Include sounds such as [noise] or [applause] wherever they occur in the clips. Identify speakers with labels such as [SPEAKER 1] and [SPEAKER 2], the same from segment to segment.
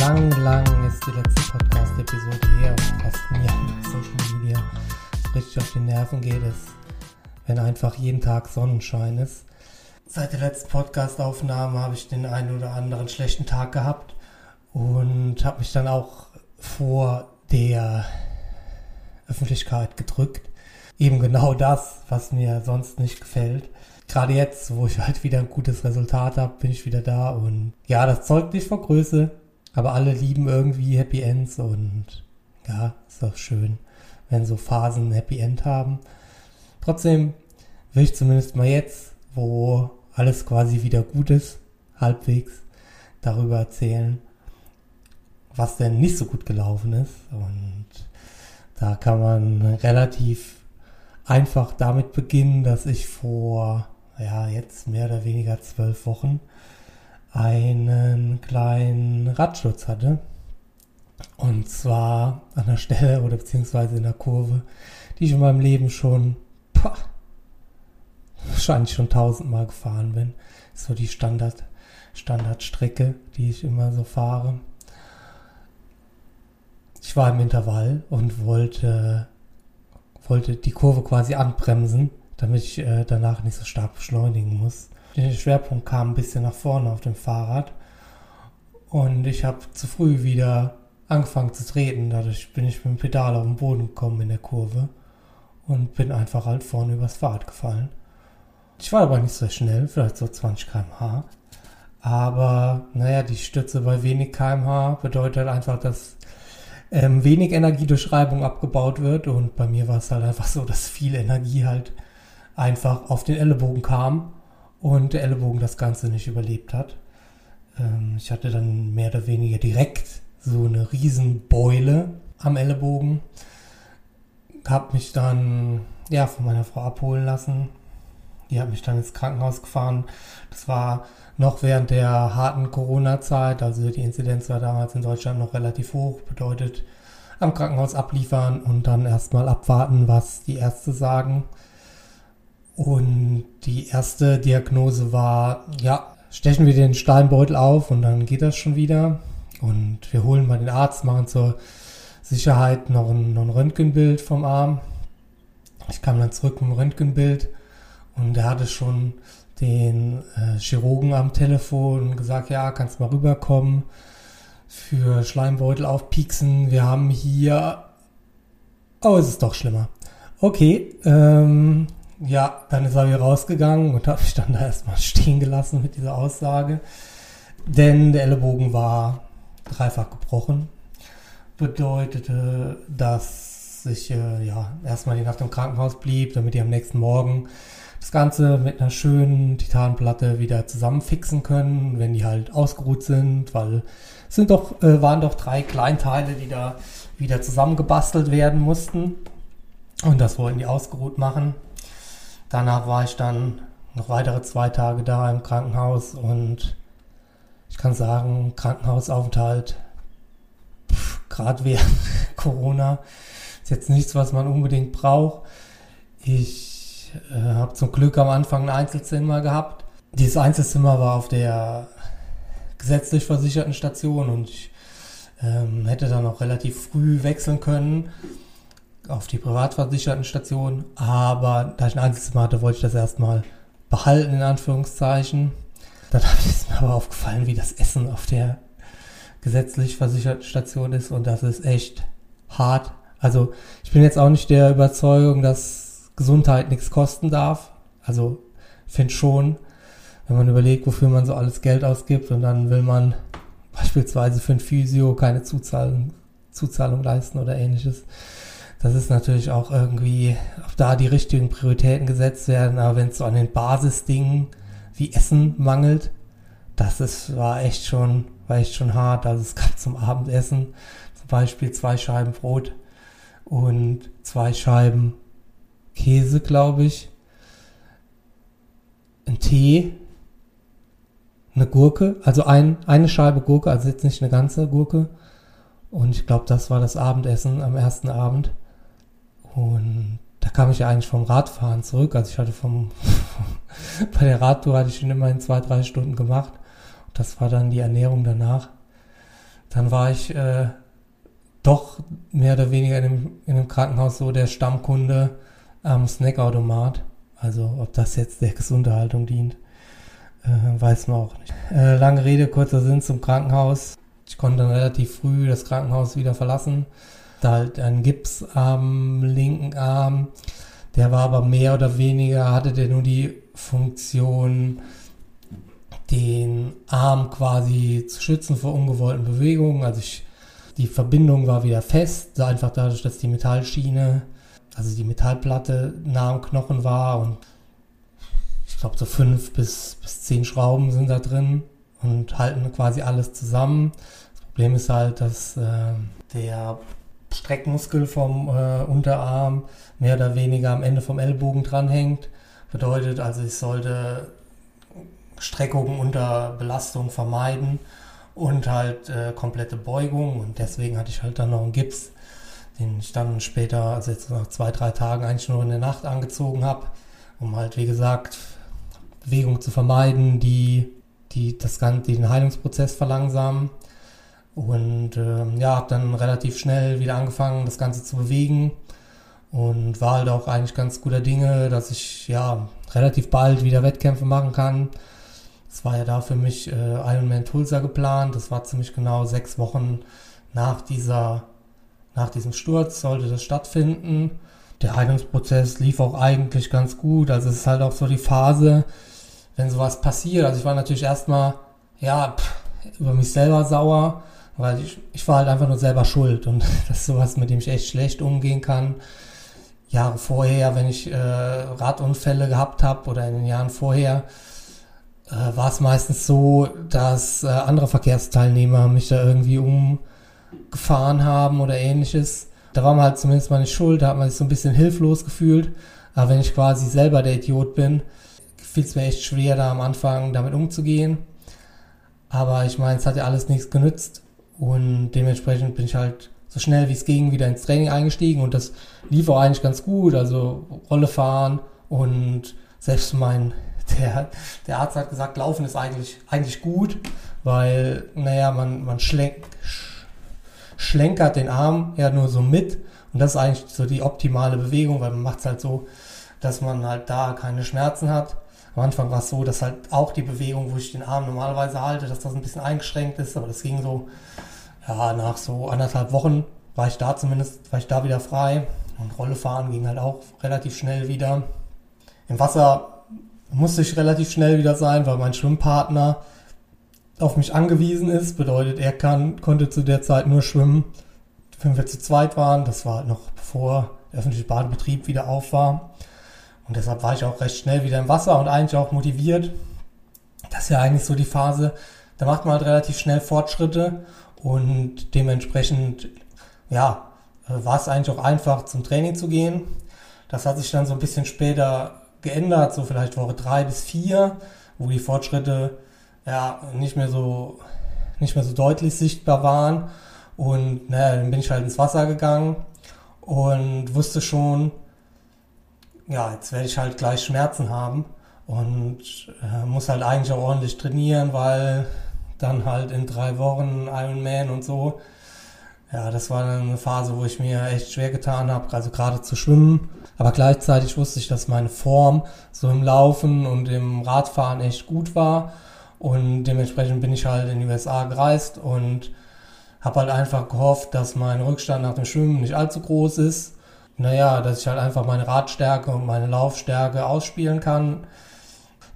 [SPEAKER 1] lang, lang ist die letzte Podcast-Episode her und was mir auf Social Media richtig auf die Nerven geht, ist, wenn einfach jeden Tag Sonnenschein ist. Seit der letzten Podcast-Aufnahme habe ich den einen oder anderen schlechten Tag gehabt und habe mich dann auch vor der Öffentlichkeit gedrückt. Eben genau das, was mir sonst nicht gefällt. Gerade jetzt, wo ich halt wieder ein gutes Resultat habe, bin ich wieder da und ja, das zeugt nicht vor Größe, aber alle lieben irgendwie Happy Ends und ja, ist doch schön, wenn so Phasen ein Happy End haben. Trotzdem will ich zumindest mal jetzt, wo alles quasi wieder gut ist, halbwegs, darüber erzählen, was denn nicht so gut gelaufen ist. Und da kann man relativ einfach damit beginnen, dass ich vor, ja, jetzt mehr oder weniger zwölf Wochen einen kleinen Radschutz hatte. Und zwar an der Stelle oder beziehungsweise in der Kurve, die ich in meinem Leben schon, pah, wahrscheinlich schon tausendmal gefahren bin. So die Standard, Standardstrecke, die ich immer so fahre. Ich war im Intervall und wollte, wollte die Kurve quasi anbremsen, damit ich äh, danach nicht so stark beschleunigen muss. Der Schwerpunkt kam ein bisschen nach vorne auf dem Fahrrad und ich habe zu früh wieder angefangen zu treten. Dadurch bin ich mit dem Pedal auf den Boden gekommen in der Kurve und bin einfach halt vorne übers Fahrrad gefallen. Ich war aber nicht so schnell, vielleicht so 20 km/h. Aber naja, die Stütze bei wenig kmh bedeutet einfach, dass ähm, wenig Energie durch Reibung abgebaut wird. Und bei mir war es halt einfach so, dass viel Energie halt einfach auf den Ellenbogen kam und der Ellenbogen das Ganze nicht überlebt hat. Ähm, ich hatte dann mehr oder weniger direkt so eine Riesenbeule am Ellenbogen. Hab mich dann ja von meiner Frau abholen lassen. Die hat mich dann ins Krankenhaus gefahren. Das war noch während der harten Corona-Zeit, also die Inzidenz war damals in Deutschland noch relativ hoch, bedeutet am Krankenhaus abliefern und dann erstmal abwarten, was die Ärzte sagen. Und die erste Diagnose war, ja, stechen wir den Steinbeutel auf und dann geht das schon wieder. Und wir holen mal den Arzt, machen zur Sicherheit noch ein, noch ein Röntgenbild vom Arm. Ich kam dann zurück mit dem Röntgenbild und er hatte schon den äh, Chirurgen am Telefon gesagt, ja, kannst mal rüberkommen für Schleimbeutel aufpieksen. Wir haben hier, oh, es ist doch schlimmer. Okay, ähm, ja, dann ist er wieder rausgegangen und habe mich dann da erstmal [laughs] stehen gelassen mit dieser Aussage. Denn der Ellenbogen war dreifach gebrochen. Bedeutete, dass ich äh, ja erstmal die Nacht im Krankenhaus blieb, damit ich am nächsten Morgen das Ganze mit einer schönen Titanplatte wieder zusammenfixen können, wenn die halt ausgeruht sind, weil es sind doch, äh, waren doch drei Kleinteile, die da wieder zusammengebastelt werden mussten. Und das wollten die ausgeruht machen. Danach war ich dann noch weitere zwei Tage da im Krankenhaus und ich kann sagen, Krankenhausaufenthalt, gerade während [laughs] Corona, ist jetzt nichts, was man unbedingt braucht. Ich äh, habe zum Glück am Anfang ein Einzelzimmer gehabt. Dieses Einzelzimmer war auf der gesetzlich versicherten Station und ich ähm, hätte dann auch relativ früh wechseln können auf die privatversicherten Stationen, aber da ich ein Einzelzimmer hatte, wollte ich das erstmal behalten, in Anführungszeichen. Dann [laughs] ist mir aber aufgefallen, wie das Essen auf der gesetzlich versicherten Station ist und das ist echt hart. Also ich bin jetzt auch nicht der Überzeugung, dass Gesundheit nichts kosten darf. Also finde schon, wenn man überlegt, wofür man so alles Geld ausgibt und dann will man beispielsweise für ein Physio keine Zuzahlung, Zuzahlung leisten oder ähnliches das ist natürlich auch irgendwie, ob da die richtigen Prioritäten gesetzt werden, aber wenn es so an den Basisdingen wie Essen mangelt, das ist, war echt schon, war echt schon hart. Also es gab zum Abendessen zum Beispiel zwei Scheiben Brot und zwei Scheiben Käse, glaube ich, ein Tee, eine Gurke, also ein, eine Scheibe Gurke, also jetzt nicht eine ganze Gurke. Und ich glaube, das war das Abendessen am ersten Abend. Und da kam ich ja eigentlich vom Radfahren zurück. Also ich hatte vom, [laughs] bei der Radtour hatte ich schon immerhin zwei, drei Stunden gemacht. Das war dann die Ernährung danach. dann war ich äh, doch mehr oder weniger in dem, in dem Krankenhaus so der Stammkunde am Snackautomat. Also ob das jetzt der Gesunderhaltung dient, äh, weiß man auch nicht. Äh, lange Rede, kurzer Sinn zum Krankenhaus. Ich konnte dann relativ früh das Krankenhaus wieder verlassen. Da halt ein Gips am linken Arm. Der war aber mehr oder weniger, hatte der nur die Funktion, den Arm quasi zu schützen vor ungewollten Bewegungen. Also ich, die Verbindung war wieder fest, einfach dadurch, dass die Metallschiene, also die Metallplatte nah am Knochen war und ich glaube so fünf bis, bis zehn Schrauben sind da drin und halten quasi alles zusammen. Das Problem ist halt, dass äh, der Streckmuskel vom äh, Unterarm mehr oder weniger am Ende vom Ellbogen dranhängt. Bedeutet also, ich sollte Streckungen unter Belastung vermeiden und halt äh, komplette Beugung. Und deswegen hatte ich halt dann noch einen Gips, den ich dann später, also jetzt nach zwei, drei Tagen eigentlich nur in der Nacht angezogen habe, um halt, wie gesagt, Bewegung zu vermeiden, die, die das Ganze, den Heilungsprozess verlangsamen. Und ähm, ja, habe dann relativ schnell wieder angefangen, das Ganze zu bewegen und war halt auch eigentlich ganz guter Dinge, dass ich ja relativ bald wieder Wettkämpfe machen kann. Es war ja da für mich äh, Ironman Tulsa geplant. Das war ziemlich genau sechs Wochen nach dieser, nach diesem Sturz sollte das stattfinden. Der Heilungsprozess lief auch eigentlich ganz gut. Also es ist halt auch so die Phase, wenn sowas passiert. Also ich war natürlich erstmal, ja, über mich selber sauer, weil ich, ich war halt einfach nur selber schuld und [laughs] das ist sowas, mit dem ich echt schlecht umgehen kann. Jahre vorher, wenn ich äh, Radunfälle gehabt habe oder in den Jahren vorher, äh, war es meistens so, dass äh, andere Verkehrsteilnehmer mich da irgendwie umgefahren haben oder ähnliches. Da war man halt zumindest mal nicht schuld, da hat man sich so ein bisschen hilflos gefühlt. Aber wenn ich quasi selber der Idiot bin, fiel es mir echt schwer, da am Anfang damit umzugehen. Aber ich meine, es hat ja alles nichts genützt. Und dementsprechend bin ich halt so schnell wie es ging wieder ins Training eingestiegen und das lief auch eigentlich ganz gut. Also Rolle fahren und selbst mein [laughs] der, der Arzt hat gesagt, Laufen ist eigentlich, eigentlich gut, weil, naja, man, man schlenk, schlenkert den Arm ja nur so mit und das ist eigentlich so die optimale Bewegung, weil man macht es halt so, dass man halt da keine Schmerzen hat. Am Anfang war es so, dass halt auch die Bewegung, wo ich den Arm normalerweise halte, dass das ein bisschen eingeschränkt ist, aber das ging so, ja, nach so anderthalb Wochen war ich da zumindest, war ich da wieder frei und Rolle fahren ging halt auch relativ schnell wieder. Im Wasser musste ich relativ schnell wieder sein, weil mein Schwimmpartner auf mich angewiesen ist. Bedeutet, er kann, konnte zu der Zeit nur schwimmen, wenn wir zu zweit waren. Das war halt noch bevor der öffentliche Badebetrieb wieder auf war. Und deshalb war ich auch recht schnell wieder im Wasser und eigentlich auch motiviert. Das ist ja eigentlich so die Phase, da macht man halt relativ schnell Fortschritte und dementsprechend, ja, war es eigentlich auch einfach zum Training zu gehen. Das hat sich dann so ein bisschen später geändert, so vielleicht Woche drei bis vier, wo die Fortschritte ja nicht mehr so nicht mehr so deutlich sichtbar waren. Und naja, dann bin ich halt ins Wasser gegangen und wusste schon, ja, jetzt werde ich halt gleich Schmerzen haben und äh, muss halt eigentlich auch ordentlich trainieren, weil dann halt in drei Wochen Ironman und so. Ja, das war dann eine Phase, wo ich mir echt schwer getan habe, also gerade zu schwimmen aber gleichzeitig wusste ich, dass meine Form so im Laufen und im Radfahren echt gut war. Und dementsprechend bin ich halt in die USA gereist und habe halt einfach gehofft, dass mein Rückstand nach dem Schwimmen nicht allzu groß ist. Naja, dass ich halt einfach meine Radstärke und meine Laufstärke ausspielen kann.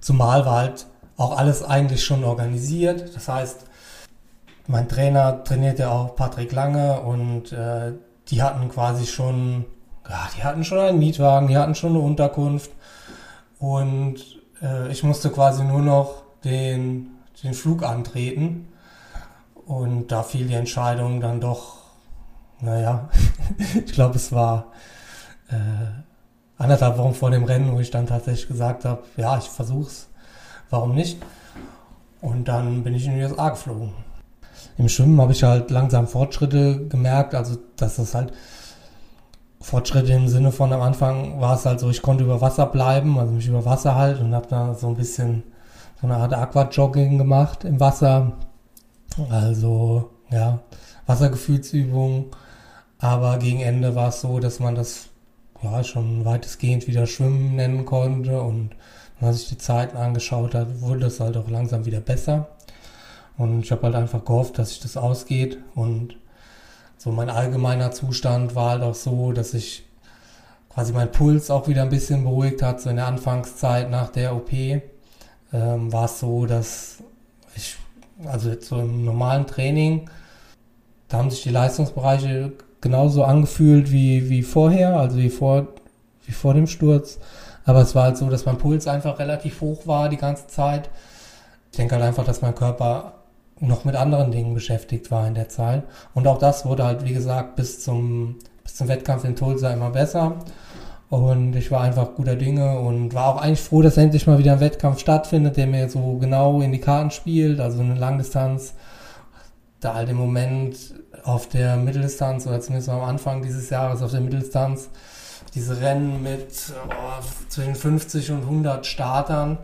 [SPEAKER 1] Zumal war halt auch alles eigentlich schon organisiert. Das heißt, mein Trainer trainiert ja auch Patrick Lange und äh, die hatten quasi schon ja, die hatten schon einen Mietwagen, die hatten schon eine Unterkunft und äh, ich musste quasi nur noch den, den Flug antreten und da fiel die Entscheidung dann doch, naja, [laughs] ich glaube es war äh, anderthalb Wochen vor dem Rennen, wo ich dann tatsächlich gesagt habe, ja, ich versuch's, warum nicht? Und dann bin ich in die USA geflogen. Im Schwimmen habe ich halt langsam Fortschritte gemerkt, also dass das halt Fortschritte im Sinne von am Anfang war es halt so, ich konnte über Wasser bleiben, also mich über Wasser halt und habe da so ein bisschen so eine Art Aquajogging gemacht im Wasser. Also ja, Wassergefühlsübungen. Aber gegen Ende war es so, dass man das ja schon weitestgehend wieder Schwimmen nennen konnte und wenn man sich die Zeiten angeschaut hat, wurde das halt auch langsam wieder besser. Und ich habe halt einfach gehofft, dass sich das ausgeht. Und so mein allgemeiner Zustand war halt auch so, dass ich quasi mein Puls auch wieder ein bisschen beruhigt hat. So in der Anfangszeit nach der OP ähm, war es so, dass ich, also jetzt so im normalen Training, da haben sich die Leistungsbereiche genauso angefühlt wie, wie vorher, also wie vor, wie vor dem Sturz. Aber es war halt so, dass mein Puls einfach relativ hoch war die ganze Zeit. Ich denke halt einfach, dass mein Körper noch mit anderen Dingen beschäftigt war in der Zeit. Und auch das wurde halt, wie gesagt, bis zum, bis zum Wettkampf in Tulsa immer besser. Und ich war einfach guter Dinge und war auch eigentlich froh, dass endlich mal wieder ein Wettkampf stattfindet, der mir so genau in die Karten spielt, also eine Langdistanz. Da halt im Moment auf der Mitteldistanz oder zumindest am Anfang dieses Jahres auf der Mitteldistanz diese Rennen mit oh, zwischen 50 und 100 Startern,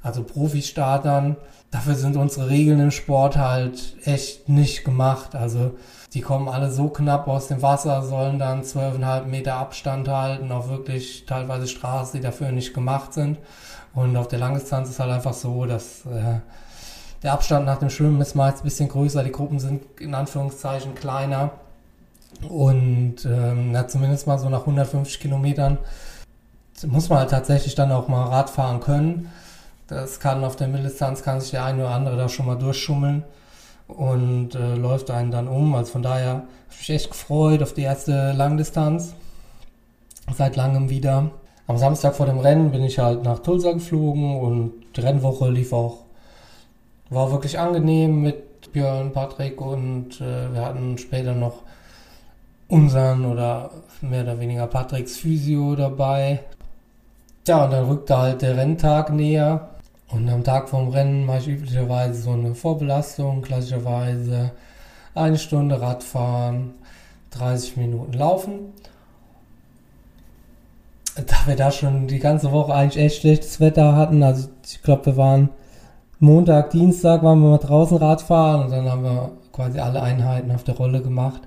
[SPEAKER 1] also Profi-Startern, dafür sind unsere Regeln im Sport halt echt nicht gemacht. Also die kommen alle so knapp aus dem Wasser, sollen dann 12,5 Meter Abstand halten, auf wirklich teilweise Straßen, die dafür nicht gemacht sind. Und auf der Langdistanz ist halt einfach so, dass äh, der Abstand nach dem Schwimmen ist meist ein bisschen größer, die Gruppen sind in Anführungszeichen kleiner. Und ähm, na, zumindest mal so nach 150 Kilometern muss man halt tatsächlich dann auch mal Rad fahren können. Das kann auf der Mitteldistanz, kann sich der eine oder andere da schon mal durchschummeln und äh, läuft einen dann um. Also von daher habe ich mich echt gefreut auf die erste Langdistanz. Seit langem wieder. Am Samstag vor dem Rennen bin ich halt nach Tulsa geflogen und die Rennwoche lief auch, war wirklich angenehm mit Björn, Patrick und äh, wir hatten später noch unseren oder mehr oder weniger Patricks Physio dabei. Ja, und dann rückte halt der Renntag näher. Und am Tag vom Rennen mache ich üblicherweise so eine Vorbelastung, klassischerweise eine Stunde Radfahren, 30 Minuten Laufen. Da wir da schon die ganze Woche eigentlich echt schlechtes Wetter hatten, also ich glaube, wir waren Montag, Dienstag waren wir mal draußen Radfahren und dann haben wir quasi alle Einheiten auf der Rolle gemacht.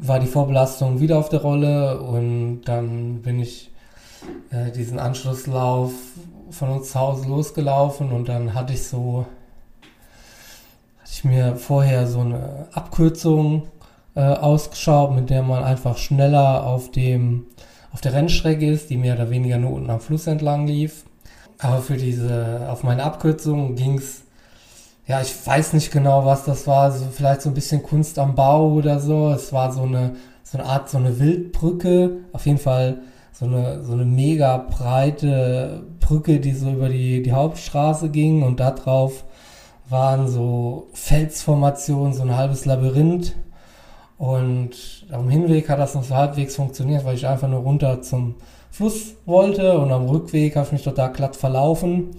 [SPEAKER 1] War die Vorbelastung wieder auf der Rolle und dann bin ich äh, diesen Anschlusslauf von uns zu Hause losgelaufen und dann hatte ich so, hatte ich mir vorher so eine Abkürzung äh, ausgeschaut, mit der man einfach schneller auf dem, auf der Rennstrecke ist, die mehr oder weniger nur unten am Fluss entlang lief. Aber für diese, auf meine Abkürzung ging es, ja, ich weiß nicht genau, was das war, so vielleicht so ein bisschen Kunst am Bau oder so. Es war so eine, so eine Art, so eine Wildbrücke. Auf jeden Fall so eine, so eine mega breite Brücke, die so über die, die Hauptstraße ging und da drauf waren so Felsformationen, so ein halbes Labyrinth. Und am Hinweg hat das noch so halbwegs funktioniert, weil ich einfach nur runter zum Fluss wollte und am Rückweg habe ich mich total glatt verlaufen.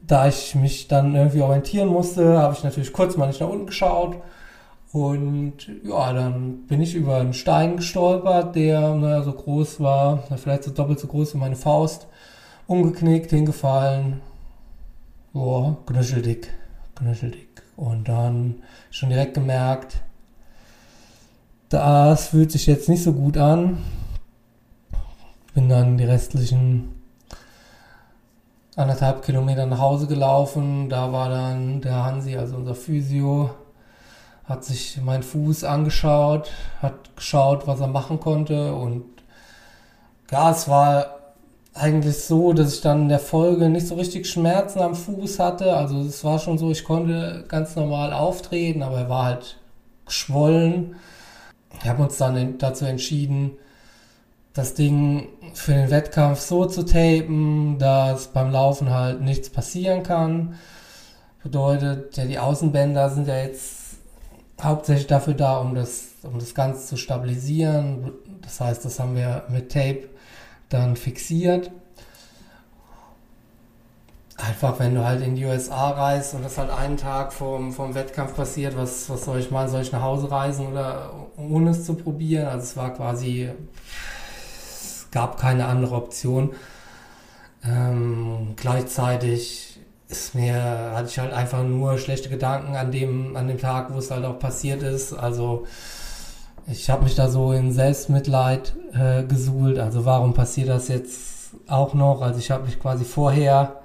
[SPEAKER 1] Da ich mich dann irgendwie orientieren musste, habe ich natürlich kurz mal nicht nach unten geschaut und ja, dann bin ich über einen Stein gestolpert, der naja, so groß war, vielleicht so doppelt so groß wie meine Faust. Umgeknickt, hingefallen. Boah, knöcheldick, knöcheldick. Und dann schon direkt gemerkt, das fühlt sich jetzt nicht so gut an. Bin dann die restlichen anderthalb Kilometer nach Hause gelaufen. Da war dann der Hansi, also unser Physio, hat sich meinen Fuß angeschaut, hat geschaut, was er machen konnte und ja, es war eigentlich so, dass ich dann in der Folge nicht so richtig Schmerzen am Fuß hatte. Also es war schon so, ich konnte ganz normal auftreten, aber er war halt geschwollen. Wir haben uns dann dazu entschieden, das Ding für den Wettkampf so zu tapen, dass beim Laufen halt nichts passieren kann. Bedeutet, ja, die Außenbänder sind ja jetzt hauptsächlich dafür da, um das, um das Ganze zu stabilisieren. Das heißt, das haben wir mit Tape dann fixiert. Einfach, wenn du halt in die USA reist und das halt einen Tag vom, vom Wettkampf passiert, was, was soll ich mal, soll ich nach Hause reisen oder ohne es zu probieren? Also es war quasi, es gab keine andere Option. Ähm, gleichzeitig ist mir, hatte ich halt einfach nur schlechte Gedanken an dem, an dem Tag, wo es halt auch passiert ist. Also ich habe mich da so in Selbstmitleid äh, gesuhlt. Also warum passiert das jetzt auch noch? Also ich habe mich quasi vorher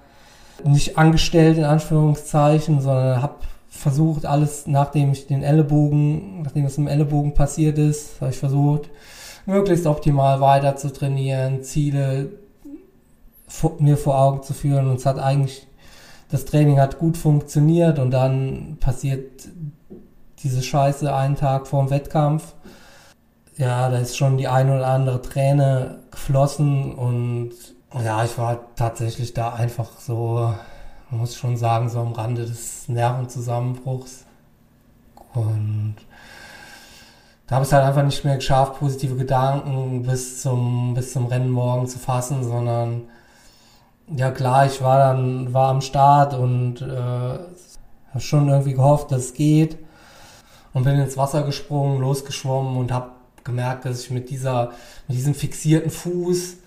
[SPEAKER 1] nicht angestellt in Anführungszeichen, sondern habe versucht, alles nachdem ich den Ellenbogen, nachdem es im Ellenbogen passiert ist, habe ich versucht, möglichst optimal weiter zu trainieren, Ziele mir vor Augen zu führen und es hat eigentlich, das Training hat gut funktioniert und dann passiert diese Scheiße einen Tag vor dem Wettkampf. Ja, da ist schon die ein oder andere Träne geflossen und ja, ich war tatsächlich da einfach so, man muss schon sagen, so am Rande des Nervenzusammenbruchs. Und da habe ich halt einfach nicht mehr geschafft, positive Gedanken bis zum, bis zum Rennen morgen zu fassen, sondern ja klar, ich war dann, war am Start und äh, habe schon irgendwie gehofft, dass es geht und bin ins Wasser gesprungen, losgeschwommen und habe gemerkt, dass ich mit dieser, mit diesem fixierten Fuß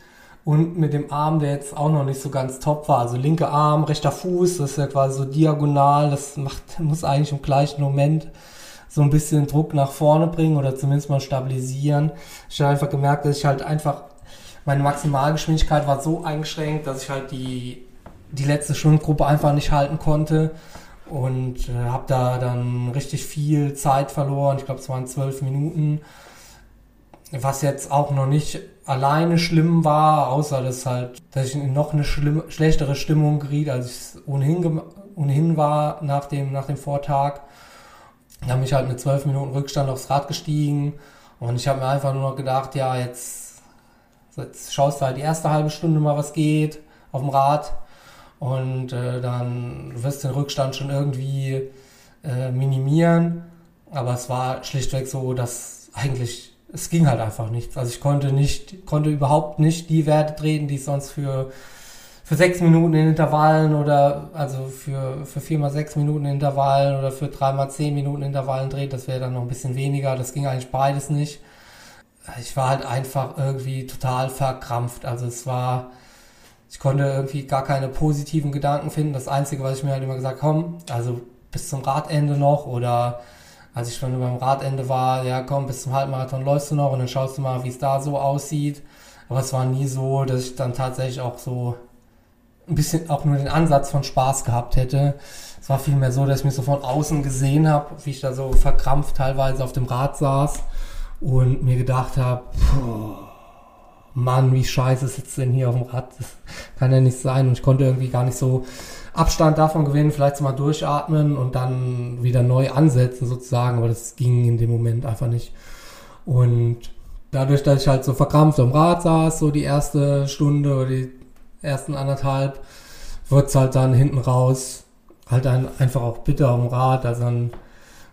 [SPEAKER 1] und mit dem Arm, der jetzt auch noch nicht so ganz top war, also linker Arm, rechter Fuß, das ist ja quasi so diagonal, das macht, muss eigentlich im gleichen Moment so ein bisschen Druck nach vorne bringen oder zumindest mal stabilisieren. Ich habe einfach gemerkt, dass ich halt einfach meine Maximalgeschwindigkeit war so eingeschränkt, dass ich halt die, die letzte Schwimmgruppe einfach nicht halten konnte und äh, habe da dann richtig viel Zeit verloren. Ich glaube, es waren zwölf Minuten, was jetzt auch noch nicht alleine schlimm war, außer dass halt, dass ich in noch eine schlimm, schlechtere Stimmung geriet, als ich ohnehin, ohnehin war nach dem, nach dem Vortag. Da habe ich halt mit zwölf Minuten Rückstand aufs Rad gestiegen und ich habe mir einfach nur noch gedacht, ja, jetzt Jetzt schaust du halt die erste halbe Stunde mal, was geht auf dem Rad und äh, dann wirst du den Rückstand schon irgendwie äh, minimieren. Aber es war schlichtweg so, dass eigentlich es ging halt einfach nichts. Also ich konnte nicht, konnte überhaupt nicht die Werte treten, die ich sonst für für sechs Minuten in Intervallen oder also für, für vier mal sechs Minuten in Intervallen oder für drei mal zehn Minuten Intervallen dreht, das wäre dann noch ein bisschen weniger. Das ging eigentlich beides nicht ich war halt einfach irgendwie total verkrampft. Also es war, ich konnte irgendwie gar keine positiven Gedanken finden. Das Einzige, was ich mir halt immer gesagt komm, also bis zum Radende noch oder als ich schon beim Radende war, ja komm, bis zum Halbmarathon läufst du noch und dann schaust du mal, wie es da so aussieht. Aber es war nie so, dass ich dann tatsächlich auch so ein bisschen auch nur den Ansatz von Spaß gehabt hätte. Es war vielmehr so, dass ich mich so von außen gesehen habe, wie ich da so verkrampft teilweise auf dem Rad saß und mir gedacht habe, Mann, wie scheiße sitzt denn hier auf dem Rad? Das kann ja nicht sein. Und ich konnte irgendwie gar nicht so Abstand davon gewinnen, vielleicht mal durchatmen und dann wieder neu ansetzen sozusagen. Aber das ging in dem Moment einfach nicht. Und dadurch, dass ich halt so verkrampft am Rad saß, so die erste Stunde oder die ersten anderthalb, wird's halt dann hinten raus halt dann einfach auch bitter am Rad. Also dann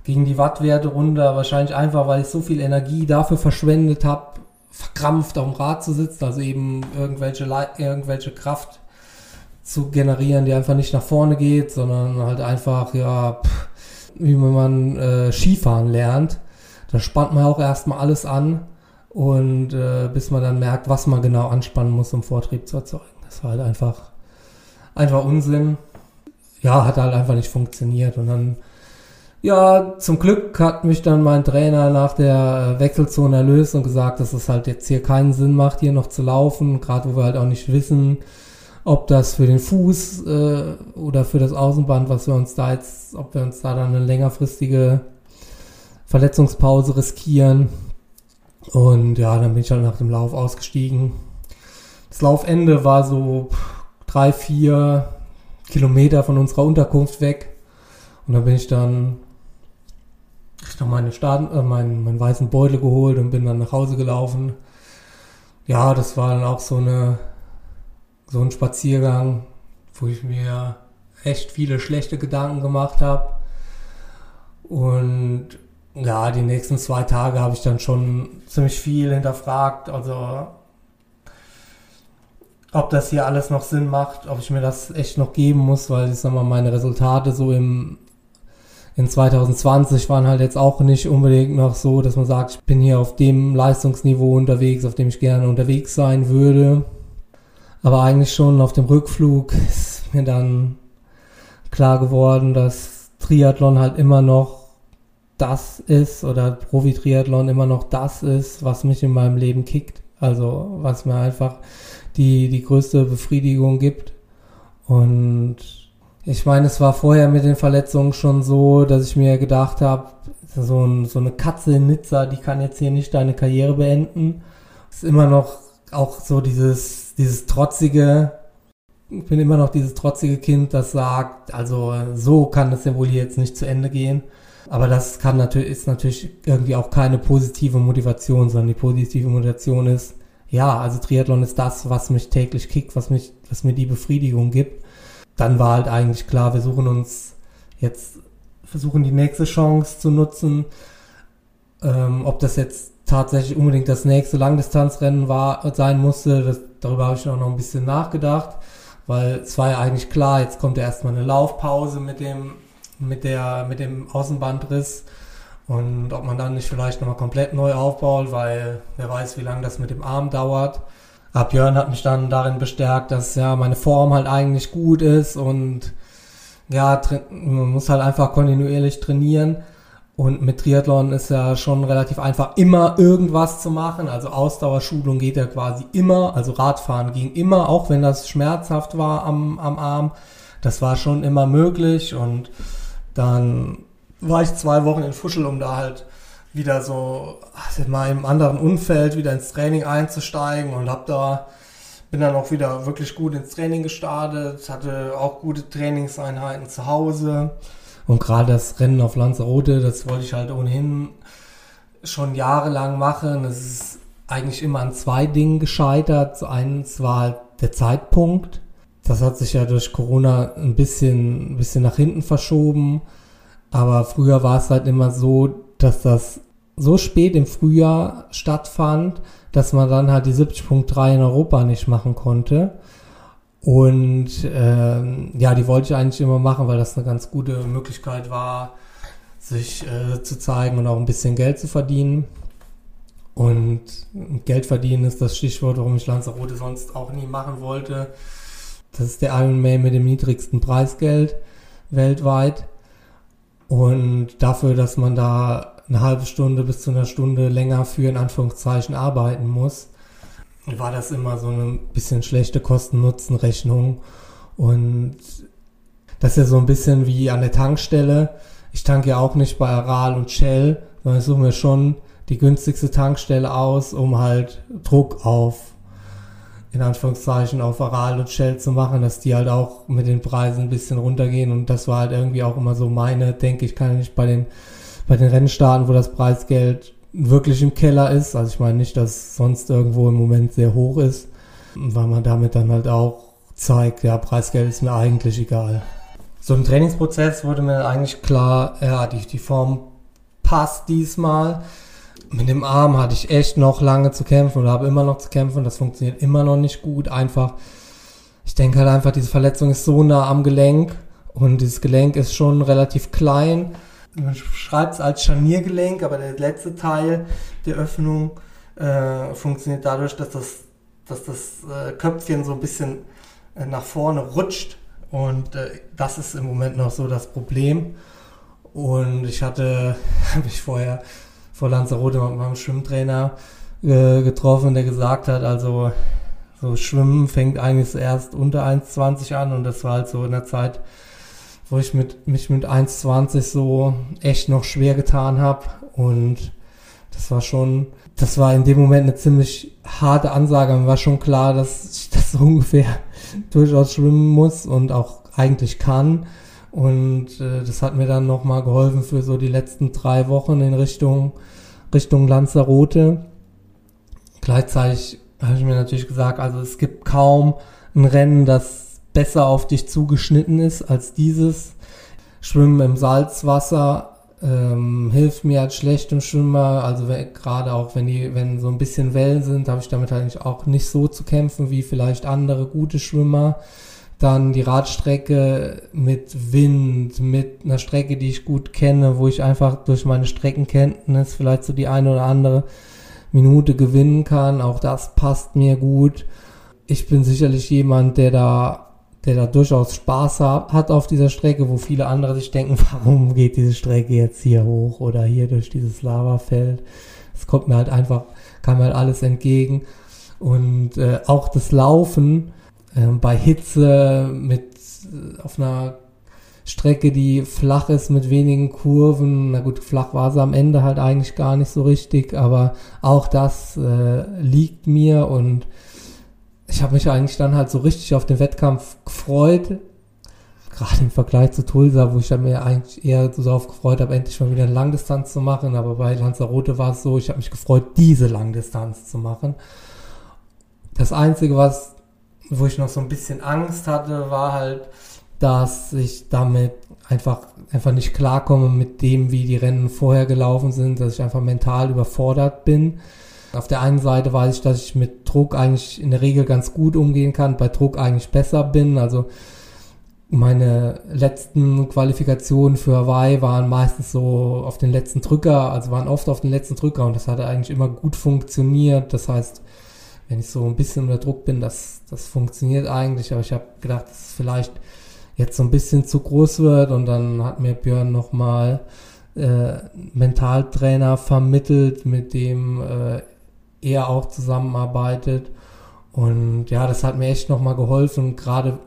[SPEAKER 1] gegen die Wattwerte runter. Wahrscheinlich einfach, weil ich so viel Energie dafür verschwendet habe, verkrampft auf dem Rad zu sitzen, also eben irgendwelche, irgendwelche Kraft zu generieren, die einfach nicht nach vorne geht, sondern halt einfach, ja, pff, wie man äh, Skifahren lernt. Da spannt man auch erstmal alles an und äh, bis man dann merkt, was man genau anspannen muss, um Vortrieb zu erzeugen. Das war halt einfach, einfach Unsinn. Ja, hat halt einfach nicht funktioniert und dann ja, zum Glück hat mich dann mein Trainer nach der äh, Wechselzone erlöst und gesagt, dass es halt jetzt hier keinen Sinn macht, hier noch zu laufen, gerade wo wir halt auch nicht wissen, ob das für den Fuß äh, oder für das Außenband, was wir uns da jetzt, ob wir uns da dann eine längerfristige Verletzungspause riskieren. Und ja, dann bin ich halt nach dem Lauf ausgestiegen. Das Laufende war so drei, vier Kilometer von unserer Unterkunft weg. Und da bin ich dann ich noch meine Start, äh, meinen, meinen weißen Beutel geholt und bin dann nach Hause gelaufen. Ja, das war dann auch so eine, so ein Spaziergang, wo ich mir echt viele schlechte Gedanken gemacht habe. Und ja, die nächsten zwei Tage habe ich dann schon ziemlich viel hinterfragt. Also, ob das hier alles noch Sinn macht, ob ich mir das echt noch geben muss, weil ich sag mal, meine Resultate so im in 2020 waren halt jetzt auch nicht unbedingt noch so, dass man sagt, ich bin hier auf dem Leistungsniveau unterwegs, auf dem ich gerne unterwegs sein würde. Aber eigentlich schon auf dem Rückflug [laughs] ist mir dann klar geworden, dass Triathlon halt immer noch das ist oder Profi-Triathlon immer noch das ist, was mich in meinem Leben kickt. Also was mir einfach die, die größte Befriedigung gibt. Und ich meine, es war vorher mit den Verletzungen schon so, dass ich mir gedacht habe, so, ein, so eine Katze in Nizza, die kann jetzt hier nicht deine Karriere beenden. Es ist immer noch auch so dieses, dieses trotzige, ich bin immer noch dieses trotzige Kind, das sagt, also so kann es ja wohl hier jetzt nicht zu Ende gehen. Aber das kann natürlich, ist natürlich irgendwie auch keine positive Motivation, sondern die positive Motivation ist, ja, also Triathlon ist das, was mich täglich kickt, was mich, was mir die Befriedigung gibt. Dann war halt eigentlich klar, wir suchen uns jetzt, versuchen die nächste Chance zu nutzen. Ähm, ob das jetzt tatsächlich unbedingt das nächste Langdistanzrennen war, sein musste, das, darüber habe ich auch noch ein bisschen nachgedacht, weil es war ja eigentlich klar, jetzt kommt ja erstmal eine Laufpause mit dem mit, der, mit dem Außenbandriss und ob man dann nicht vielleicht nochmal komplett neu aufbaut, weil wer weiß, wie lange das mit dem Arm dauert. Aber Björn hat mich dann darin bestärkt, dass ja meine Form halt eigentlich gut ist und ja, man muss halt einfach kontinuierlich trainieren. Und mit Triathlon ist ja schon relativ einfach, immer irgendwas zu machen. Also Ausdauerschulung geht ja quasi immer. Also Radfahren ging immer, auch wenn das schmerzhaft war am, am Arm. Das war schon immer möglich und dann war ich zwei Wochen in Fuschel, um da halt wieder so mal im anderen Umfeld wieder ins Training einzusteigen und hab da bin dann auch wieder wirklich gut ins Training gestartet, hatte auch gute Trainingseinheiten zu Hause und gerade das Rennen auf Lanzarote, das wollte ich halt ohnehin schon jahrelang machen. Es ist eigentlich immer an zwei Dingen gescheitert. Zu eins war halt der Zeitpunkt das hat sich ja durch Corona ein bisschen, ein bisschen nach hinten verschoben. Aber früher war es halt immer so, dass das so spät im Frühjahr stattfand, dass man dann halt die 70.3 in Europa nicht machen konnte. Und ähm, ja, die wollte ich eigentlich immer machen, weil das eine ganz gute Möglichkeit war, sich äh, zu zeigen und auch ein bisschen Geld zu verdienen. Und Geld verdienen ist das Stichwort, warum ich Lanzarote sonst auch nie machen wollte. Das ist der Ironman mit dem niedrigsten Preisgeld weltweit. Und dafür, dass man da eine halbe Stunde bis zu einer Stunde länger für in Anführungszeichen arbeiten muss, war das immer so eine bisschen schlechte Kosten-Nutzen-Rechnung. Und das ist ja so ein bisschen wie an der Tankstelle. Ich tanke ja auch nicht bei Aral und Shell, sondern ich suche mir schon die günstigste Tankstelle aus, um halt Druck auf in Anführungszeichen auf Aral und Shell zu machen, dass die halt auch mit den Preisen ein bisschen runtergehen. Und das war halt irgendwie auch immer so meine, denke ich, kann ja nicht bei den, bei den Rennstaaten, wo das Preisgeld wirklich im Keller ist, also ich meine nicht, dass sonst irgendwo im Moment sehr hoch ist, weil man damit dann halt auch zeigt, ja, Preisgeld ist mir eigentlich egal. So im Trainingsprozess wurde mir eigentlich klar, ja, die, die Form passt diesmal mit dem Arm hatte ich echt noch lange zu kämpfen oder habe immer noch zu kämpfen. Das funktioniert immer noch nicht gut. Einfach, ich denke halt einfach, diese Verletzung ist so nah am Gelenk und dieses Gelenk ist schon relativ klein. Man schreibt es als Scharniergelenk, aber der letzte Teil der Öffnung äh, funktioniert dadurch, dass das, dass das äh, Köpfchen so ein bisschen äh, nach vorne rutscht. Und äh, das ist im Moment noch so das Problem. Und ich hatte, [laughs] habe ich vorher vor Lanzarote mit meinem Schwimmtrainer äh, getroffen, der gesagt hat, also so Schwimmen fängt eigentlich erst unter 1,20 an und das war halt so in der Zeit, wo ich mit, mich mit 1,20 so echt noch schwer getan habe und das war schon, das war in dem Moment eine ziemlich harte Ansage. Mir war schon klar, dass ich [laughs] das so ungefähr durchaus schwimmen muss und auch eigentlich kann. Und äh, das hat mir dann nochmal geholfen für so die letzten drei Wochen in Richtung, Richtung Lanzarote. Gleichzeitig habe ich mir natürlich gesagt, also es gibt kaum ein Rennen, das besser auf dich zugeschnitten ist als dieses. Schwimmen im Salzwasser ähm, hilft mir als schlechtem Schwimmer, also gerade auch wenn die, wenn so ein bisschen Wellen sind, habe ich damit eigentlich auch nicht so zu kämpfen wie vielleicht andere gute Schwimmer. Dann die Radstrecke mit Wind, mit einer Strecke, die ich gut kenne, wo ich einfach durch meine Streckenkenntnis vielleicht so die eine oder andere Minute gewinnen kann. Auch das passt mir gut. Ich bin sicherlich jemand, der da der da durchaus Spaß hat auf dieser Strecke, wo viele andere sich denken, [laughs] warum geht diese Strecke jetzt hier hoch oder hier durch dieses Lavafeld. Es kommt mir halt einfach, kam mir halt alles entgegen. Und äh, auch das Laufen bei Hitze mit äh, auf einer Strecke, die flach ist mit wenigen Kurven. Na gut, flach war sie am Ende halt eigentlich gar nicht so richtig, aber auch das äh, liegt mir und ich habe mich eigentlich dann halt so richtig auf den Wettkampf gefreut. Gerade im Vergleich zu Tulsa, wo ich mir eigentlich eher so darauf gefreut habe, endlich mal wieder eine Langdistanz zu machen. Aber bei Lanzarote war es so, ich habe mich gefreut, diese Langdistanz zu machen. Das Einzige, was, wo ich noch so ein bisschen Angst hatte, war halt, dass ich damit einfach, einfach nicht klarkomme mit dem, wie die Rennen vorher gelaufen sind, dass ich einfach mental überfordert bin. Auf der einen Seite weiß ich, dass ich mit Druck eigentlich in der Regel ganz gut umgehen kann, bei Druck eigentlich besser bin. Also meine letzten Qualifikationen für Hawaii waren meistens so auf den letzten Drücker, also waren oft auf den letzten Drücker und das hatte eigentlich immer gut funktioniert. Das heißt, wenn ich so ein bisschen unter Druck bin, das, das funktioniert eigentlich, aber ich habe gedacht, dass es vielleicht jetzt so ein bisschen zu groß wird. Und dann hat mir Björn nochmal äh, Mentaltrainer vermittelt, mit dem äh, er auch zusammenarbeitet. Und ja, das hat mir echt nochmal geholfen, gerade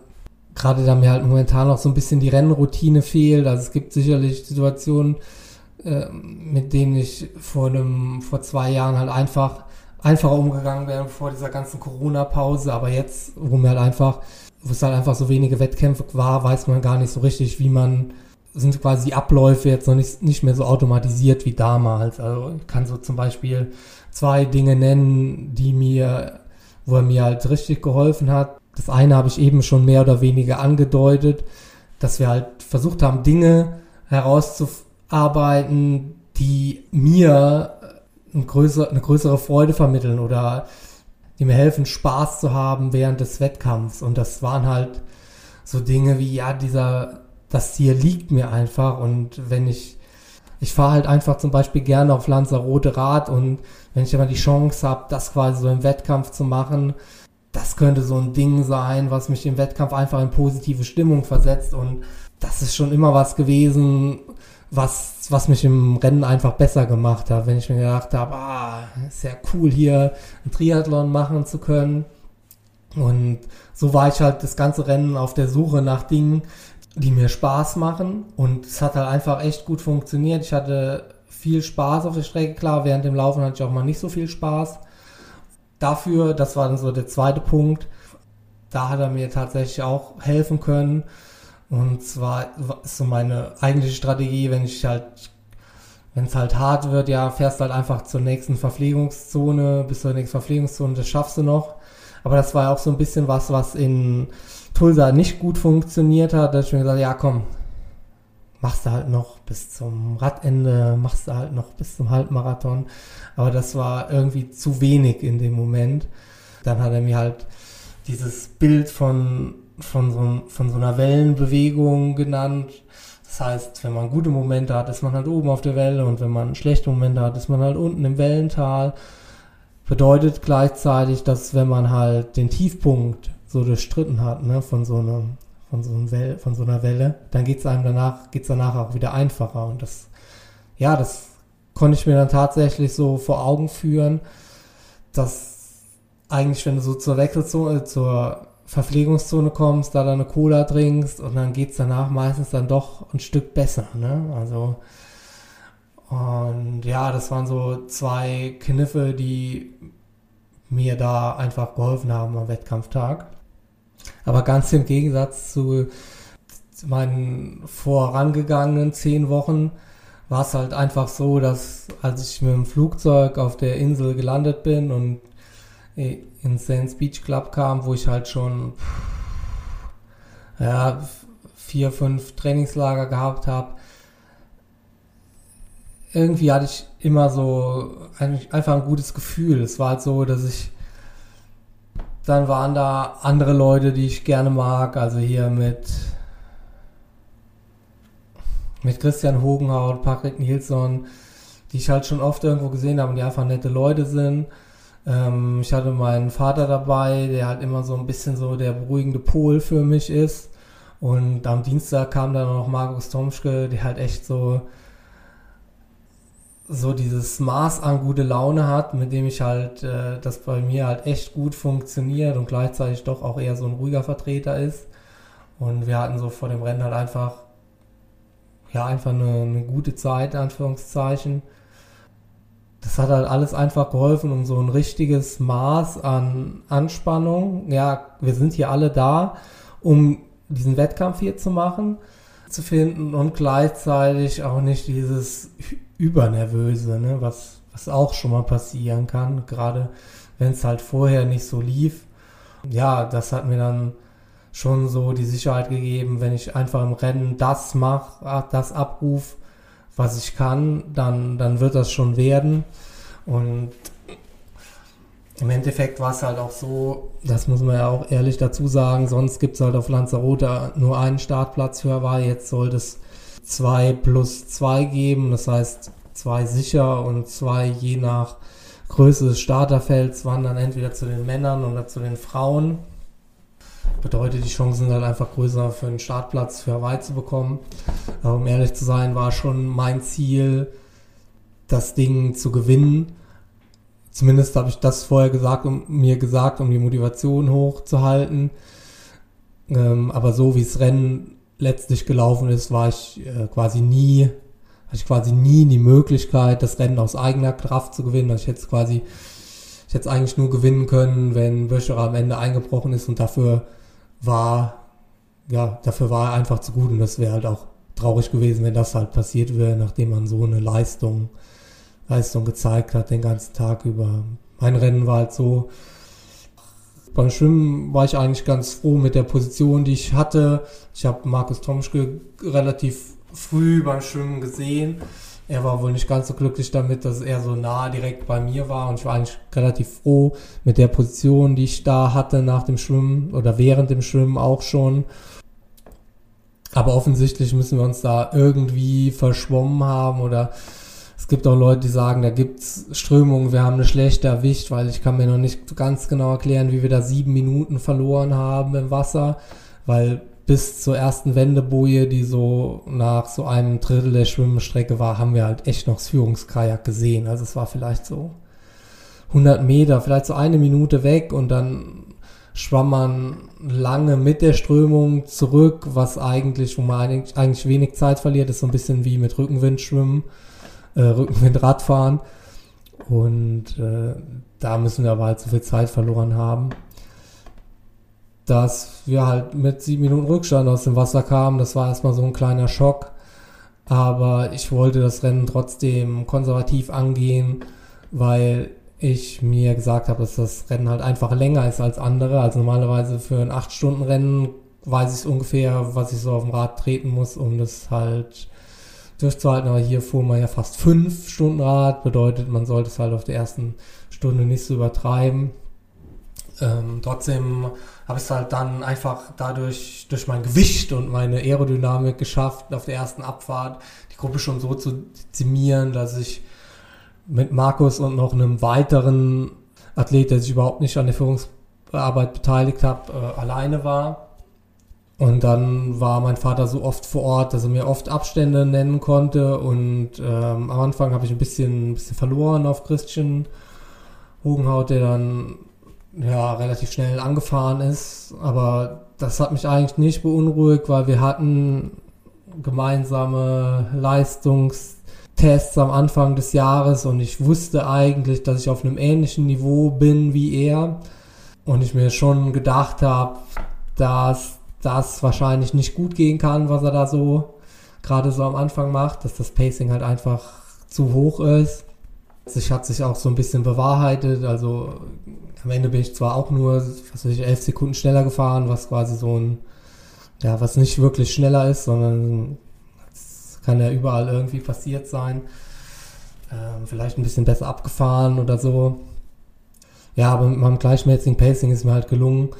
[SPEAKER 1] gerade da mir halt momentan noch so ein bisschen die Rennroutine fehlt, also es gibt sicherlich Situationen, äh, mit denen ich vor einem, vor zwei Jahren halt einfach einfacher umgegangen wäre vor dieser ganzen Corona-Pause, aber jetzt, wo mir halt einfach wo es halt einfach so wenige Wettkämpfe war, weiß man gar nicht so richtig, wie man, sind quasi die Abläufe jetzt noch nicht, nicht mehr so automatisiert wie damals. Also ich kann so zum Beispiel zwei Dinge nennen, die mir, wo er mir halt richtig geholfen hat. Das eine habe ich eben schon mehr oder weniger angedeutet, dass wir halt versucht haben, Dinge herauszuarbeiten, die mir eine größere, eine größere Freude vermitteln oder die mir helfen, Spaß zu haben während des Wettkampfs. Und das waren halt so Dinge wie, ja, dieser, das Ziel liegt mir einfach. Und wenn ich, ich fahre halt einfach zum Beispiel gerne auf Lanzarote Rad und wenn ich immer die Chance habe, das quasi so im Wettkampf zu machen, das könnte so ein Ding sein, was mich im Wettkampf einfach in positive Stimmung versetzt. Und das ist schon immer was gewesen, was, was mich im Rennen einfach besser gemacht hat, wenn ich mir gedacht habe, ah, ist ja cool hier einen Triathlon machen zu können. Und so war ich halt das ganze Rennen auf der Suche nach Dingen, die mir Spaß machen. Und es hat halt einfach echt gut funktioniert. Ich hatte viel Spaß auf der Strecke. Klar, während dem Laufen hatte ich auch mal nicht so viel Spaß. Dafür, das war dann so der zweite Punkt, da hat er mir tatsächlich auch helfen können. Und zwar ist so meine eigentliche Strategie, wenn ich halt, wenn es halt hart wird, ja, fährst halt einfach zur nächsten Verpflegungszone, bis zur nächsten Verpflegungszone, das schaffst du noch. Aber das war ja auch so ein bisschen was, was in Tulsa nicht gut funktioniert hat. Da habe ich mir gesagt, ja komm, machst du halt noch bis zum Radende, machst du halt noch bis zum Halbmarathon. Aber das war irgendwie zu wenig in dem Moment. Dann hat er mir halt dieses Bild von von so, von so einer Wellenbewegung genannt. Das heißt, wenn man gute Momente hat, ist man halt oben auf der Welle und wenn man schlechte Momente hat, ist man halt unten im Wellental. Bedeutet gleichzeitig, dass wenn man halt den Tiefpunkt so durchstritten hat, ne, von so einer, von so, einer Welle, von so einer Welle, dann geht's einem danach, geht's danach auch wieder einfacher. Und das, ja, das konnte ich mir dann tatsächlich so vor Augen führen, dass eigentlich, wenn du so zur Wechselzone, zur Verpflegungszone kommst, da deine Cola trinkst und dann geht's danach meistens dann doch ein Stück besser, ne? Also und ja, das waren so zwei Kniffe, die mir da einfach geholfen haben am Wettkampftag. Aber ganz im Gegensatz zu meinen vorangegangenen zehn Wochen war es halt einfach so, dass als ich mit dem Flugzeug auf der Insel gelandet bin und ins Sands Beach Club kam, wo ich halt schon ja, vier, fünf Trainingslager gehabt habe. Irgendwie hatte ich immer so einfach ein gutes Gefühl. Es war halt so, dass ich dann waren da andere Leute, die ich gerne mag, also hier mit mit Christian Hogenhaut, Patrick Nilsson, die ich halt schon oft irgendwo gesehen habe und die einfach nette Leute sind Ähm, ich hatte meinen Vater dabei, der halt immer so ein bisschen so der beruhigende Pol für mich ist. Und am Dienstag kam dann noch Markus Tomschke, der halt echt so so dieses Maß an gute Laune hat, mit dem ich halt, äh, das bei mir halt echt gut funktioniert und gleichzeitig doch auch eher so ein ruhiger Vertreter ist. Und wir hatten so vor dem Rennen halt einfach, ja, einfach eine, eine gute Zeit, Anführungszeichen. Das hat halt alles einfach geholfen, um so ein richtiges Maß an Anspannung. Ja, wir sind hier alle da, um diesen Wettkampf hier zu machen, zu finden und gleichzeitig auch nicht dieses übernervöse, ne? was, was auch schon mal passieren kann, gerade wenn es halt vorher nicht so lief. Ja, das hat mir dann schon so die Sicherheit gegeben, wenn ich einfach im Rennen das mache, das abruf, was ich kann, dann, dann wird das schon werden. Und im Endeffekt war es halt auch so, das muss man ja auch ehrlich dazu sagen, sonst gibt es halt auf Lanzarote nur einen Startplatz für Hawaii, jetzt sollte es 2 plus 2 geben. Das heißt, zwei sicher und zwei je nach Größe des Starterfelds wandern entweder zu den Männern oder zu den Frauen. Bedeutet, die Chancen sind halt einfach größer für einen Startplatz für Hawaii zu bekommen. Aber um ehrlich zu sein, war schon mein Ziel, das Ding zu gewinnen. Zumindest habe ich das vorher gesagt, um mir gesagt, um die Motivation hochzuhalten. Ähm, aber so wie das Rennen letztlich gelaufen ist, war ich äh, quasi nie, hatte ich quasi nie die Möglichkeit, das Rennen aus eigener Kraft zu gewinnen. Also ich hätte es quasi, ich hätte es eigentlich nur gewinnen können, wenn Böscherer am Ende eingebrochen ist und dafür war, ja, dafür war er einfach zu gut und das wäre halt auch traurig gewesen, wenn das halt passiert wäre, nachdem man so eine Leistung, Leistung gezeigt hat den ganzen Tag über. Mein Rennen war halt so, beim Schwimmen war ich eigentlich ganz froh mit der Position, die ich hatte. Ich habe Markus Tomschke relativ früh beim Schwimmen gesehen. Er war wohl nicht ganz so glücklich damit, dass er so nah direkt bei mir war und ich war eigentlich relativ froh mit der Position, die ich da hatte nach dem Schwimmen oder während dem Schwimmen auch schon. Aber offensichtlich müssen wir uns da irgendwie verschwommen haben oder es gibt auch Leute, die sagen, da gibt's Strömungen, wir haben eine schlechte erwischt, weil ich kann mir noch nicht ganz genau erklären, wie wir da sieben Minuten verloren haben im Wasser, weil bis zur ersten Wendeboje, die so nach so einem Drittel der Schwimmstrecke war, haben wir halt echt noch das Führungskajak gesehen. Also es war vielleicht so 100 Meter, vielleicht so eine Minute weg und dann schwamm man lange mit der Strömung zurück, was eigentlich, wo man eigentlich, wenig Zeit verliert, ist so ein bisschen wie mit Rückenwind schwimmen äh, Rückenwind-Radfahren. Und äh, da müssen wir aber halt so viel Zeit verloren haben, dass wir halt mit sieben Minuten Rückstand aus dem Wasser kamen. Das war erstmal so ein kleiner Schock. Aber ich wollte das Rennen trotzdem konservativ angehen, weil ich mir gesagt habe, dass das Rennen halt einfach länger ist als andere. Also normalerweise für ein 8-Stunden-Rennen weiß ich ungefähr, was ich so auf dem Rad treten muss, um das halt durchzuhalten, aber hier fuhr man ja fast fünf Stunden Rad, bedeutet, man sollte es halt auf der ersten Stunde nicht so übertreiben. Ähm, trotzdem habe es halt dann einfach dadurch, durch mein Gewicht und meine Aerodynamik geschafft, auf der ersten Abfahrt die Gruppe schon so zu dezimieren, dass ich mit Markus und noch einem weiteren Athlet, der sich überhaupt nicht an der Führungsarbeit beteiligt hat, äh, alleine war. Und dann war mein Vater so oft vor Ort, dass er mir oft Abstände nennen konnte. Und ähm, am Anfang habe ich ein bisschen, ein bisschen verloren auf Christian Hogenhaut, der dann ja relativ schnell angefahren ist. Aber das hat mich eigentlich nicht beunruhigt, weil wir hatten gemeinsame Leistungstests am Anfang des Jahres und ich wusste eigentlich, dass ich auf einem ähnlichen Niveau bin wie er. Und ich mir schon gedacht habe, dass das wahrscheinlich nicht gut gehen kann, was er da so gerade so am Anfang macht, dass das Pacing halt einfach zu hoch ist. Sich hat sich auch so ein bisschen bewahrheitet. Also am Ende bin ich zwar auch nur, was weiß ich, elf Sekunden schneller gefahren, was quasi so ein, ja, was nicht wirklich schneller ist, sondern es kann ja überall irgendwie passiert sein. Ähm, vielleicht ein bisschen besser abgefahren oder so. Ja, aber mit meinem gleichmäßigen Pacing ist mir halt gelungen,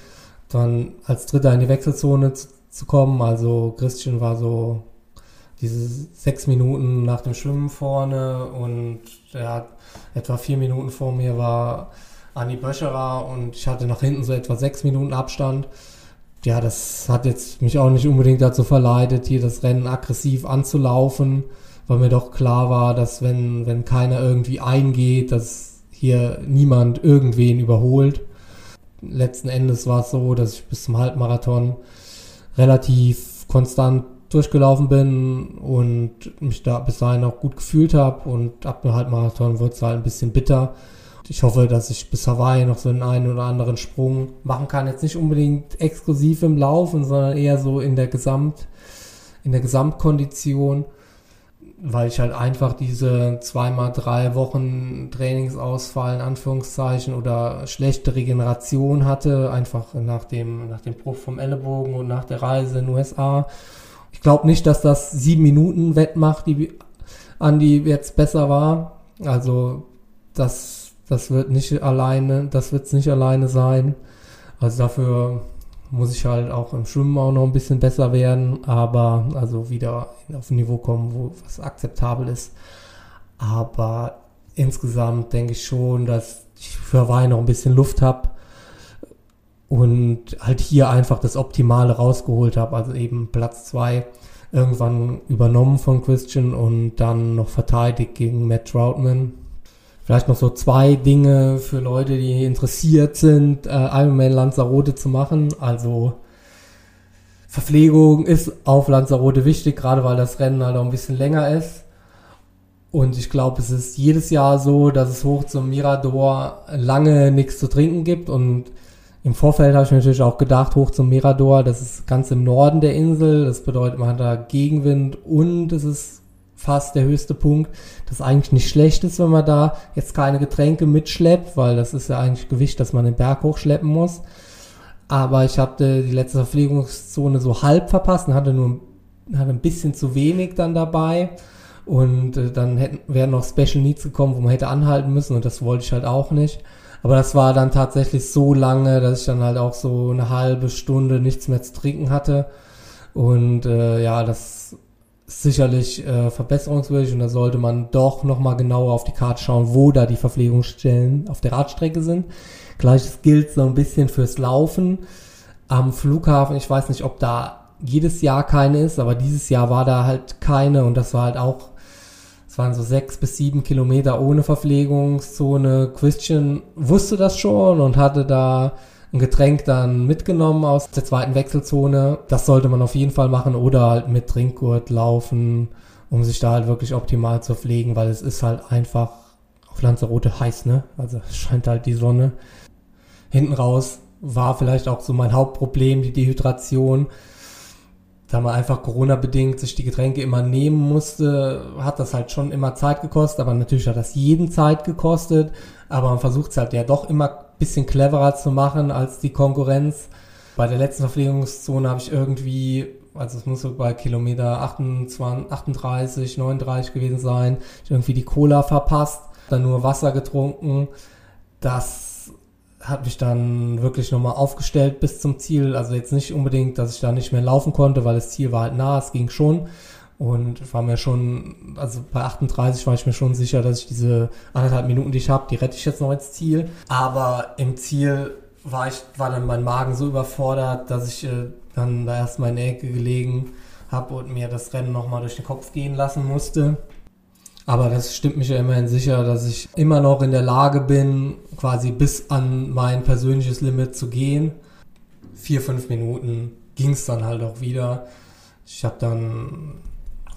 [SPEAKER 1] dann als Dritter in die Wechselzone zu, zu kommen. Also Christian war so diese sechs Minuten nach dem Schwimmen vorne und er hat etwa vier Minuten vor mir war Anni Böscherer und ich hatte nach hinten so etwa sechs Minuten Abstand. Ja, das hat jetzt mich auch nicht unbedingt dazu verleitet, hier das Rennen aggressiv anzulaufen, weil mir doch klar war, dass wenn, wenn keiner irgendwie eingeht, dass hier niemand irgendwen überholt. Letzten Endes war es so, dass ich bis zum Halbmarathon relativ konstant durchgelaufen bin und mich da bis dahin auch gut gefühlt habe und ab dem Halbmarathon wird es halt ein bisschen bitter. Ich hoffe, dass ich bis Hawaii noch so einen einen oder anderen Sprung machen kann. Jetzt nicht unbedingt exklusiv im Laufen, sondern eher so in der Gesamt, in der Gesamtkondition, weil ich halt einfach diese zweimal drei Wochen Trainingsausfall in Anführungszeichen oder schlechte Regeneration hatte, einfach nach dem, nach dem Bruch vom Ellenbogen und nach der Reise in den USA ich glaube nicht, dass das sieben Minuten wettmacht, die Andi jetzt besser war. Also das, das wird nicht alleine, das wird es nicht alleine sein. Also dafür muss ich halt auch im Schwimmen auch noch ein bisschen besser werden, aber also wieder auf ein Niveau kommen, wo was akzeptabel ist. Aber insgesamt denke ich schon, dass ich für Hawaii noch ein bisschen Luft habe und halt hier einfach das Optimale rausgeholt habe. Also eben Platz zwei irgendwann übernommen von Christian und dann noch verteidigt gegen Matt Troutman. Vielleicht noch so zwei Dinge für Leute, die interessiert sind, äh, Ironman Lanzarote zu machen. Also Verpflegung ist auf Lanzarote wichtig, gerade weil das Rennen halt auch ein bisschen länger ist. Und ich glaube, es ist jedes Jahr so, dass es hoch zum Mirador lange nichts zu trinken gibt und im Vorfeld habe ich natürlich auch gedacht, hoch zum Mirador, das ist ganz im Norden der Insel, das bedeutet, man hat da Gegenwind und es ist fast der höchste Punkt, das eigentlich nicht schlecht ist, wenn man da jetzt keine Getränke mitschleppt, weil das ist ja eigentlich Gewicht, das man den Berg hochschleppen muss. Aber ich hatte die letzte Verpflegungszone so halb verpasst und hatte nur hatte ein bisschen zu wenig dann dabei. Und äh, dann hätten, wären noch Special Needs gekommen, wo man hätte anhalten müssen und das wollte ich halt auch nicht. Aber das war dann tatsächlich so lange, dass ich dann halt auch so eine halbe Stunde nichts mehr zu trinken hatte. Und äh, ja, das sicherlich äh, verbesserungswürdig und da sollte man doch nochmal genauer auf die Karte schauen, wo da die Verpflegungsstellen auf der Radstrecke sind. Gleiches gilt so ein bisschen fürs Laufen. Am Flughafen, ich weiß nicht, ob da jedes Jahr keine ist, aber dieses Jahr war da halt keine und das war halt auch waren so sechs bis sieben Kilometer ohne Verpflegungszone. Christian wusste das schon und hatte da ein Getränk dann mitgenommen aus der zweiten Wechselzone. Das sollte man auf jeden Fall machen oder halt mit Trinkgurt laufen, um sich da halt wirklich optimal zu pflegen, weil es ist halt einfach auf Lanzarote heiß, ne? Also scheint halt die Sonne. Hinten raus war vielleicht auch so mein Hauptproblem, die Dehydration da man einfach Corona-bedingt sich die Getränke immer nehmen musste, hat das halt schon immer Zeit gekostet, aber natürlich hat das jeden Zeit gekostet, aber man versucht es halt ja doch immer bisschen cleverer zu machen als die Konkurrenz. Bei der letzten Verpflegungszone habe ich irgendwie, also es muss so bei Kilometer 28, 38, 39 gewesen sein, irgendwie die Cola verpasst, dann nur Wasser getrunken. Das habe mich dann wirklich nochmal aufgestellt bis zum Ziel. Also jetzt nicht unbedingt, dass ich da nicht mehr laufen konnte, weil das Ziel war halt nah, es ging schon. Und war mir schon, also bei 38 war ich mir schon sicher, dass ich diese anderthalb Minuten, die ich habe, die rette ich jetzt noch ins Ziel. Aber im Ziel war ich, war dann mein Magen so überfordert, dass ich äh, dann da erstmal in der Ecke gelegen habe und mir das Rennen nochmal durch den Kopf gehen lassen musste. Aber das stimmt mich ja immerhin sicher, dass ich immer noch in der Lage bin, quasi bis an mein persönliches Limit zu gehen. Vier, fünf Minuten ging es dann halt auch wieder. Ich habe dann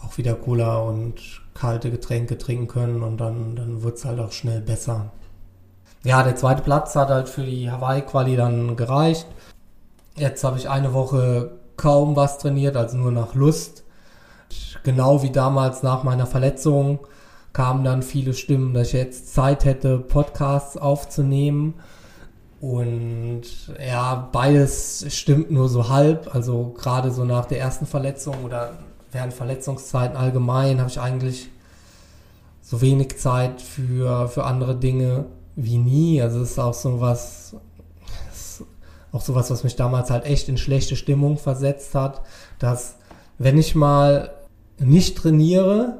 [SPEAKER 1] auch wieder Cola und kalte Getränke trinken können und dann, dann wird es halt auch schnell besser. Ja, der zweite Platz hat halt für die Hawaii-Quali dann gereicht. Jetzt habe ich eine Woche kaum was trainiert, also nur nach Lust. Genau wie damals nach meiner Verletzung kamen dann viele Stimmen, dass ich jetzt Zeit hätte, Podcasts aufzunehmen. Und ja, beides stimmt nur so halb. Also gerade so nach der ersten Verletzung oder während Verletzungszeiten allgemein habe ich eigentlich so wenig Zeit für, für andere Dinge wie nie. Also es ist auch so was, auch sowas, was mich damals halt echt in schlechte Stimmung versetzt hat, dass wenn ich mal nicht trainiere,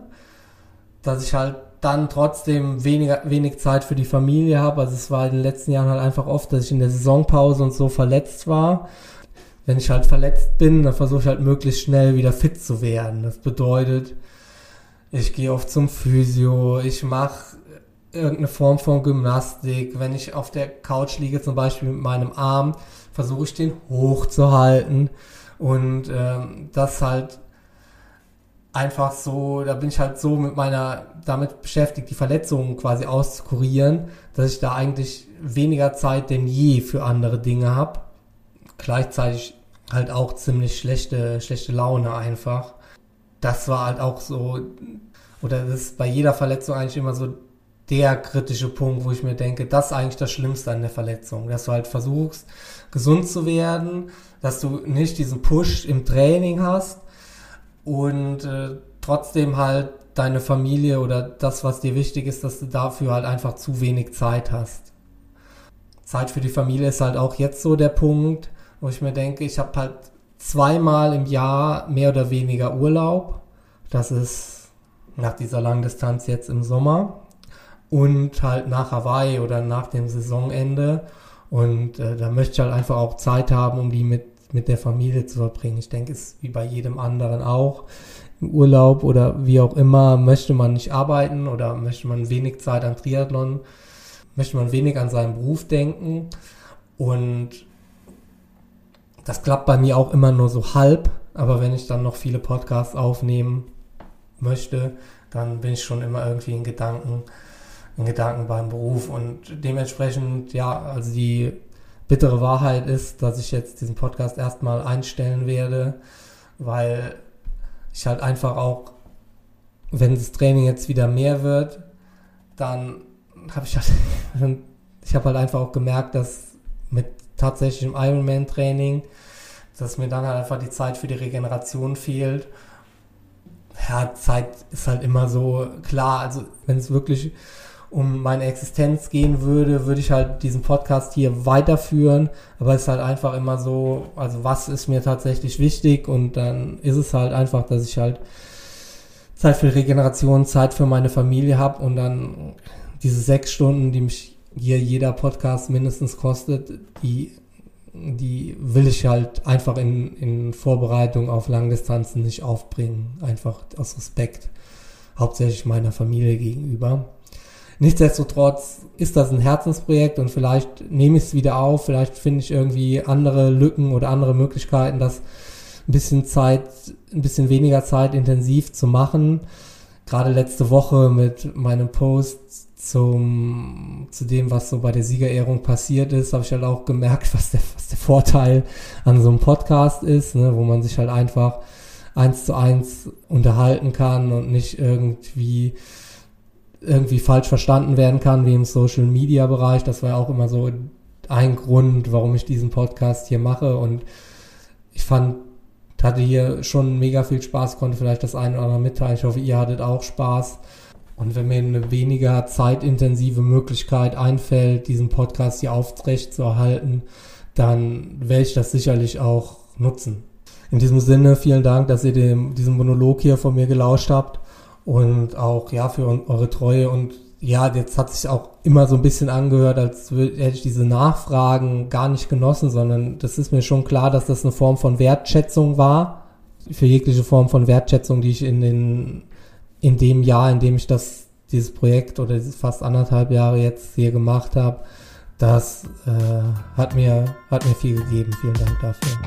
[SPEAKER 1] dass ich halt dann trotzdem weniger, wenig Zeit für die Familie habe. Also es war in den letzten Jahren halt einfach oft, dass ich in der Saisonpause und so verletzt war. Wenn ich halt verletzt bin, dann versuche ich halt möglichst schnell wieder fit zu werden. Das bedeutet, ich gehe oft zum Physio, ich mache irgendeine Form von Gymnastik. Wenn ich auf der Couch liege, zum Beispiel mit meinem Arm, versuche ich den hochzuhalten. Und ähm, das halt einfach so, da bin ich halt so mit meiner, damit beschäftigt, die Verletzungen quasi auszukurieren, dass ich da eigentlich weniger Zeit denn je für andere Dinge habe. Gleichzeitig halt auch ziemlich schlechte, schlechte Laune einfach. Das war halt auch so, oder das ist bei jeder Verletzung eigentlich immer so der kritische Punkt, wo ich mir denke, das ist eigentlich das Schlimmste an der Verletzung, dass du halt versuchst, gesund zu werden, dass du nicht diesen Push im Training hast und äh, trotzdem halt deine Familie oder das, was dir wichtig ist, dass du dafür halt einfach zu wenig Zeit hast. Zeit für die Familie ist halt auch jetzt so der Punkt, wo ich mir denke, ich habe halt zweimal im Jahr mehr oder weniger Urlaub. Das ist nach dieser langen Distanz jetzt im Sommer und halt nach Hawaii oder nach dem Saisonende. Und äh, da möchte ich halt einfach auch Zeit haben, um die mit, mit der Familie zu verbringen. Ich denke, es ist wie bei jedem anderen auch. Im Urlaub oder wie auch immer möchte man nicht arbeiten oder möchte man wenig Zeit an Triathlon, möchte man wenig an seinen Beruf denken. Und das klappt bei mir auch immer nur so halb. Aber wenn ich dann noch viele Podcasts aufnehmen möchte, dann bin ich schon immer irgendwie in Gedanken in Gedanken beim Beruf und dementsprechend, ja, also die bittere Wahrheit ist, dass ich jetzt diesen Podcast erstmal einstellen werde, weil ich halt einfach auch, wenn das Training jetzt wieder mehr wird, dann habe ich halt, [laughs] ich habe halt einfach auch gemerkt, dass mit tatsächlichem Ironman-Training, dass mir dann halt einfach die Zeit für die Regeneration fehlt. Ja, Zeit ist halt immer so klar, also wenn es wirklich um meine Existenz gehen würde, würde ich halt diesen Podcast hier weiterführen. Aber es ist halt einfach immer so, also was ist mir tatsächlich wichtig und dann ist es halt einfach, dass ich halt Zeit für Regeneration, Zeit für meine Familie habe und dann diese sechs Stunden, die mich hier jeder Podcast mindestens kostet, die, die will ich halt einfach in, in Vorbereitung auf Langdistanzen nicht aufbringen. Einfach aus Respekt, hauptsächlich meiner Familie gegenüber. Nichtsdestotrotz ist das ein Herzensprojekt und vielleicht nehme ich es wieder auf, vielleicht finde ich irgendwie andere Lücken oder andere Möglichkeiten, das ein bisschen Zeit, ein bisschen weniger Zeit intensiv zu machen. Gerade letzte Woche mit meinem Post zum, zu dem, was so bei der Siegerehrung passiert ist, habe ich halt auch gemerkt, [laughs] was der, was der Vorteil an so einem Podcast ist, ne, wo man sich halt einfach eins zu eins unterhalten kann und nicht irgendwie irgendwie falsch verstanden werden kann, wie im Social Media Bereich. Das war ja auch immer so ein Grund, warum ich diesen Podcast hier mache. Und ich fand, hatte hier schon mega viel Spaß, konnte vielleicht das eine oder andere mitteilen. Ich hoffe, ihr hattet auch Spaß. Und wenn mir eine weniger zeitintensive Möglichkeit einfällt, diesen Podcast hier aufrecht zu erhalten, dann werde ich das sicherlich auch nutzen. In diesem Sinne, vielen Dank, dass ihr dem, diesem Monolog hier von mir gelauscht habt und auch ja für eure Treue und ja, jetzt hat sich auch immer so ein bisschen angehört, als hätte ich diese Nachfragen gar nicht genossen, sondern das ist mir schon klar, dass das eine Form von Wertschätzung war, für jegliche Form von Wertschätzung, die ich in den, in dem Jahr, in dem ich das, dieses Projekt oder dieses fast anderthalb Jahre jetzt hier gemacht habe, das äh, hat mir, hat mir viel gegeben. Vielen Dank dafür.